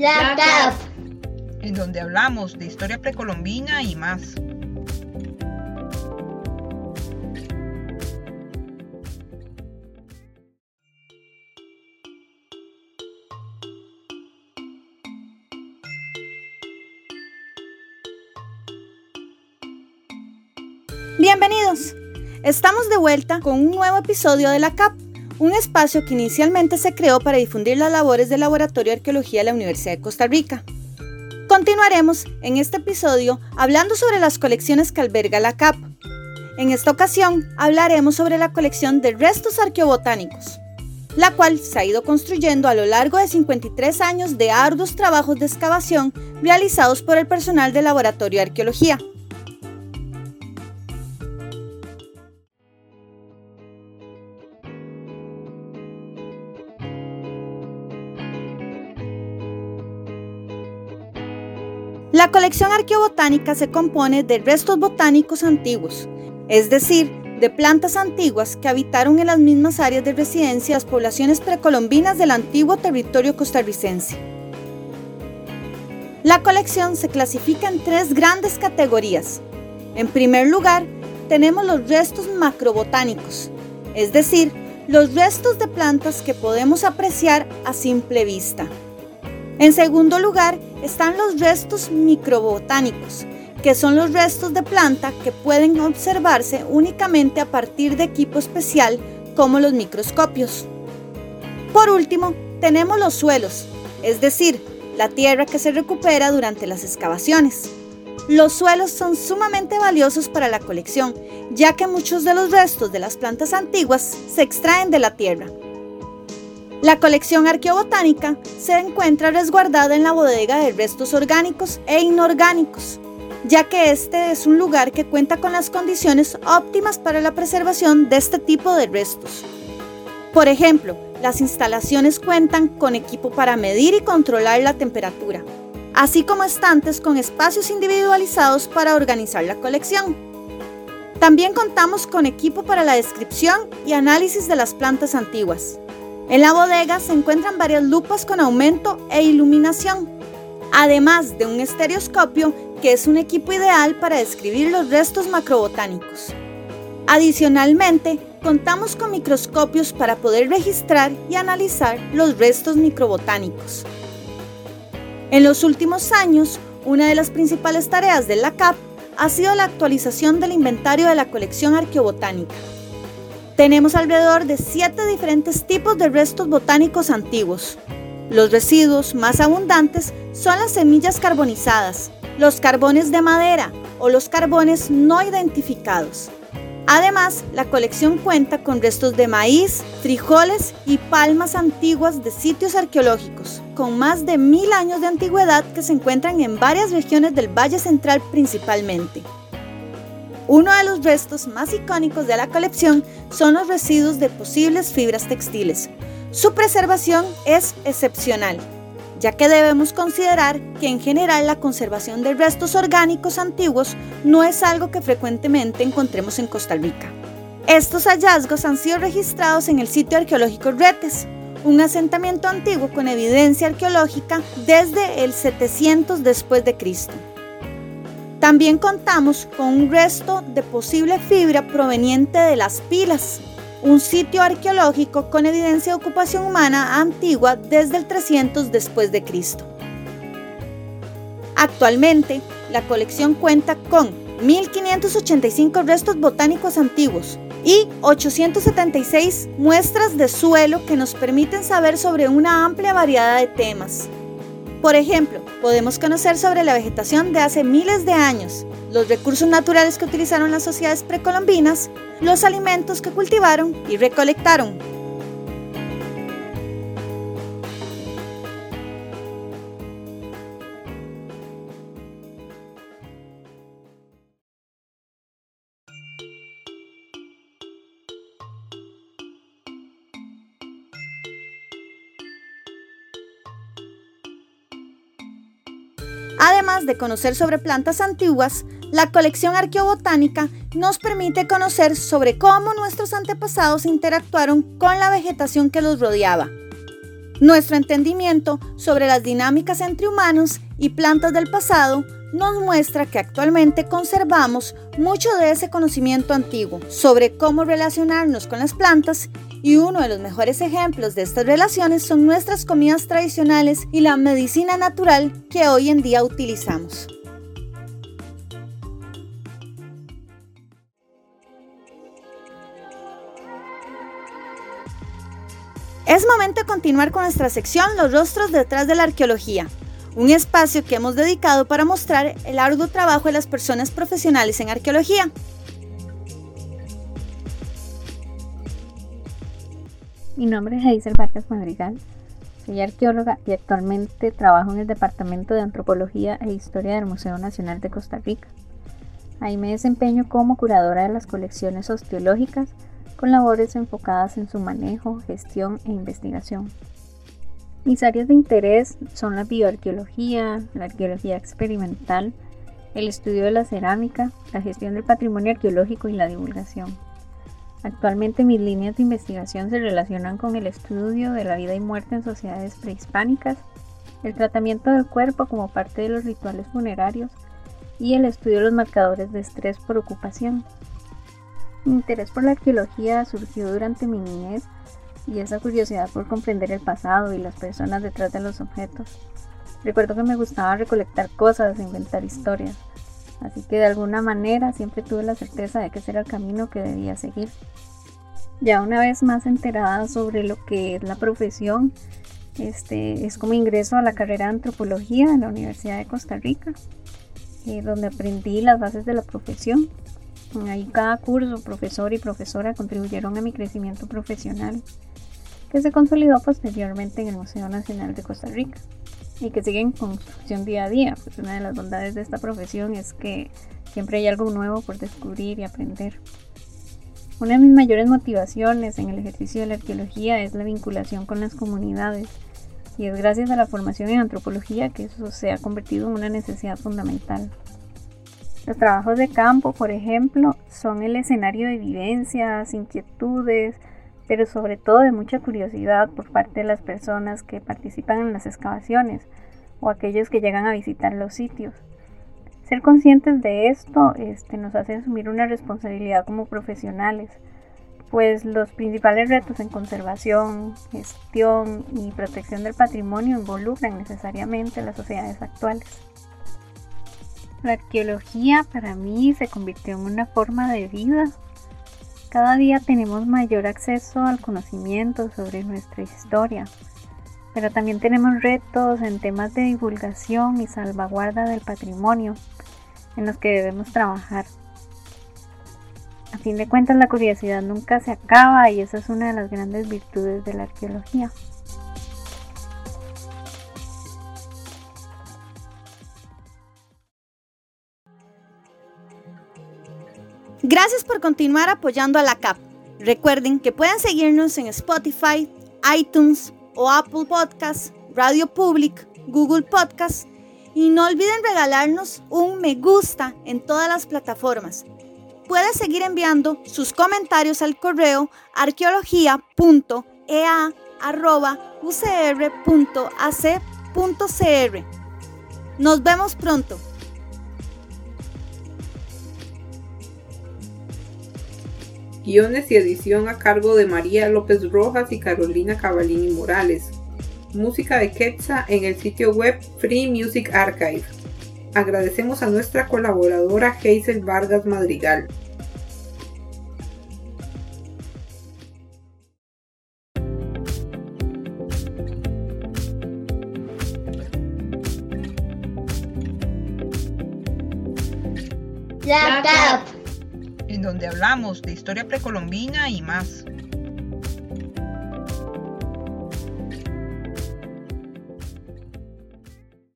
La CAF, en donde hablamos de historia precolombina y más. Bienvenidos. Estamos de vuelta con un nuevo episodio de la CAP, un espacio que inicialmente se creó para difundir las labores del Laboratorio de Arqueología de la Universidad de Costa Rica. Continuaremos en este episodio hablando sobre las colecciones que alberga la CAP. En esta ocasión hablaremos sobre la colección de restos arqueobotánicos, la cual se ha ido construyendo a lo largo de 53 años de arduos trabajos de excavación realizados por el personal del Laboratorio de Arqueología. La colección arqueobotánica se compone de restos botánicos antiguos, es decir, de plantas antiguas que habitaron en las mismas áreas de residencia las poblaciones precolombinas del antiguo territorio costarricense. La colección se clasifica en tres grandes categorías. En primer lugar, tenemos los restos macrobotánicos, es decir, los restos de plantas que podemos apreciar a simple vista. En segundo lugar, están los restos microbotánicos, que son los restos de planta que pueden observarse únicamente a partir de equipo especial como los microscopios. Por último, tenemos los suelos, es decir, la tierra que se recupera durante las excavaciones. Los suelos son sumamente valiosos para la colección, ya que muchos de los restos de las plantas antiguas se extraen de la tierra. La colección arqueobotánica se encuentra resguardada en la bodega de restos orgánicos e inorgánicos, ya que este es un lugar que cuenta con las condiciones óptimas para la preservación de este tipo de restos. Por ejemplo, las instalaciones cuentan con equipo para medir y controlar la temperatura, así como estantes con espacios individualizados para organizar la colección. También contamos con equipo para la descripción y análisis de las plantas antiguas. En la bodega se encuentran varias lupas con aumento e iluminación, además de un estereoscopio que es un equipo ideal para describir los restos macrobotánicos. Adicionalmente, contamos con microscopios para poder registrar y analizar los restos microbotánicos. En los últimos años, una de las principales tareas de la CAP ha sido la actualización del inventario de la colección arqueobotánica. Tenemos alrededor de siete diferentes tipos de restos botánicos antiguos. Los residuos más abundantes son las semillas carbonizadas, los carbones de madera o los carbones no identificados. Además, la colección cuenta con restos de maíz, frijoles y palmas antiguas de sitios arqueológicos, con más de mil años de antigüedad que se encuentran en varias regiones del Valle Central principalmente. Uno de los restos más icónicos de la colección son los residuos de posibles fibras textiles. Su preservación es excepcional, ya que debemos considerar que en general la conservación de restos orgánicos antiguos no es algo que frecuentemente encontremos en Costa Rica. Estos hallazgos han sido registrados en el sitio arqueológico Retes, un asentamiento antiguo con evidencia arqueológica desde el 700 después de Cristo. También contamos con un resto de posible fibra proveniente de las pilas, un sitio arqueológico con evidencia de ocupación humana antigua desde el 300 después de Cristo. Actualmente, la colección cuenta con 1.585 restos botánicos antiguos y 876 muestras de suelo que nos permiten saber sobre una amplia variedad de temas, por ejemplo, podemos conocer sobre la vegetación de hace miles de años, los recursos naturales que utilizaron las sociedades precolombinas, los alimentos que cultivaron y recolectaron, De conocer sobre plantas antiguas, la colección arqueobotánica nos permite conocer sobre cómo nuestros antepasados interactuaron con la vegetación que los rodeaba. Nuestro entendimiento sobre las dinámicas entre humanos y plantas del pasado nos muestra que actualmente conservamos mucho de ese conocimiento antiguo sobre cómo relacionarnos con las plantas y uno de los mejores ejemplos de estas relaciones son nuestras comidas tradicionales y la medicina natural que hoy en día utilizamos. Es momento de continuar con nuestra sección Los rostros detrás de la arqueología, un espacio que hemos dedicado para mostrar el arduo trabajo de las personas profesionales en arqueología. Mi nombre es Hazel Vargas Madrigal, soy arqueóloga y actualmente trabajo en el Departamento de Antropología e Historia del Museo Nacional de Costa Rica. Ahí me desempeño como curadora de las colecciones osteológicas con labores enfocadas en su manejo, gestión e investigación. Mis áreas de interés son la bioarqueología, la arqueología experimental, el estudio de la cerámica, la gestión del patrimonio arqueológico y la divulgación. Actualmente mis líneas de investigación se relacionan con el estudio de la vida y muerte en sociedades prehispánicas, el tratamiento del cuerpo como parte de los rituales funerarios y el estudio de los marcadores de estrés por ocupación. Mi interés por la arqueología surgió durante mi niñez y esa curiosidad por comprender el pasado y las personas detrás de los objetos. Recuerdo que me gustaba recolectar cosas inventar historias, así que de alguna manera siempre tuve la certeza de que ese era el camino que debía seguir. Ya una vez más enterada sobre lo que es la profesión, este, es como ingreso a la carrera de antropología en la Universidad de Costa Rica, eh, donde aprendí las bases de la profesión Ahí cada curso, profesor y profesora contribuyeron a mi crecimiento profesional, que se consolidó posteriormente en el Museo Nacional de Costa Rica y que sigue en construcción día a día. Pues una de las bondades de esta profesión es que siempre hay algo nuevo por descubrir y aprender. Una de mis mayores motivaciones en el ejercicio de la arqueología es la vinculación con las comunidades y es gracias a la formación en antropología que eso se ha convertido en una necesidad fundamental. Los trabajos de campo, por ejemplo, son el escenario de vivencias, inquietudes, pero sobre todo de mucha curiosidad por parte de las personas que participan en las excavaciones o aquellos que llegan a visitar los sitios. Ser conscientes de esto este, nos hace asumir una responsabilidad como profesionales, pues los principales retos en conservación, gestión y protección del patrimonio involucran necesariamente las sociedades actuales. La arqueología para mí se convirtió en una forma de vida. Cada día tenemos mayor acceso al conocimiento sobre nuestra historia, pero también tenemos retos en temas de divulgación y salvaguarda del patrimonio en los que debemos trabajar. A fin de cuentas la curiosidad nunca se acaba y esa es una de las grandes virtudes de la arqueología. Gracias por continuar apoyando a la CAP. Recuerden que pueden seguirnos en Spotify, iTunes o Apple Podcasts, Radio Public, Google Podcasts y no olviden regalarnos un me gusta en todas las plataformas. Pueden seguir enviando sus comentarios al correo arqueología.ea.ucr.ac.cr. Nos vemos pronto. Guiones y edición a cargo de María López Rojas y Carolina Cavallini Morales. Música de Quetzal en el sitio web Free Music Archive. Agradecemos a nuestra colaboradora Hazel Vargas Madrigal. La CAP en donde hablamos de historia precolombina y más.